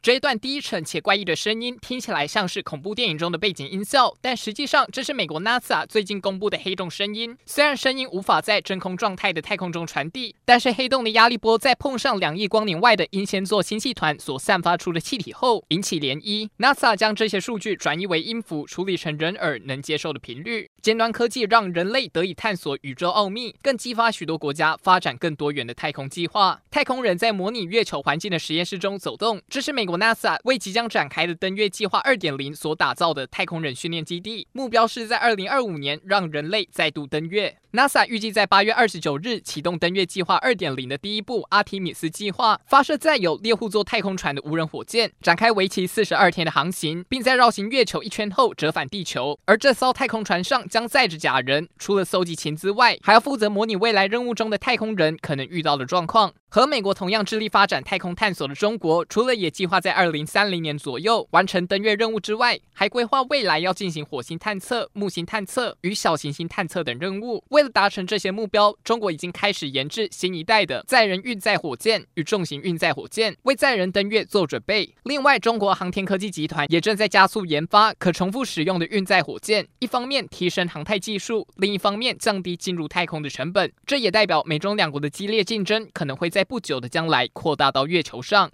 这一段低沉且怪异的声音听起来像是恐怖电影中的背景音效，但实际上这是美国 NASA 最近公布的黑洞声音。虽然声音无法在真空状态的太空中传递，但是黑洞的压力波在碰上两亿光年外的英仙座星系团所散发出的气体后，引起涟漪。NASA 将这些数据转移为音符，处理成人耳能接受的频率。尖端科技让人类得以探索宇宙奥秘，更激发许多国家发展更多元的太空计划。太空人在模拟月球环境的实验室中走动，这是美国。NASA 为即将展开的登月计划2.0所打造的太空人训练基地，目标是在2025年让人类再度登月。NASA 预计在8月29日启动登月计划2.0的第一步阿提米斯计划，发射载有猎户座太空船的无人火箭，展开为期42天的航行，并在绕行月球一圈后折返地球。而这艘太空船上将载着假人，除了搜集情资外，还要负责模拟未来任务中的太空人可能遇到的状况。和美国同样致力发展太空探索的中国，除了也计划在二零三零年左右完成登月任务之外，还规划未来要进行火星探测、木星探测与小行星探测等任务。为了达成这些目标，中国已经开始研制新一代的载人运载火箭与重型运载火箭，为载人登月做准备。另外，中国航天科技集团也正在加速研发可重复使用的运载火箭，一方面提升航太技术，另一方面降低进入太空的成本。这也代表美中两国的激烈竞争可能会在。在不久的将来扩大到月球上。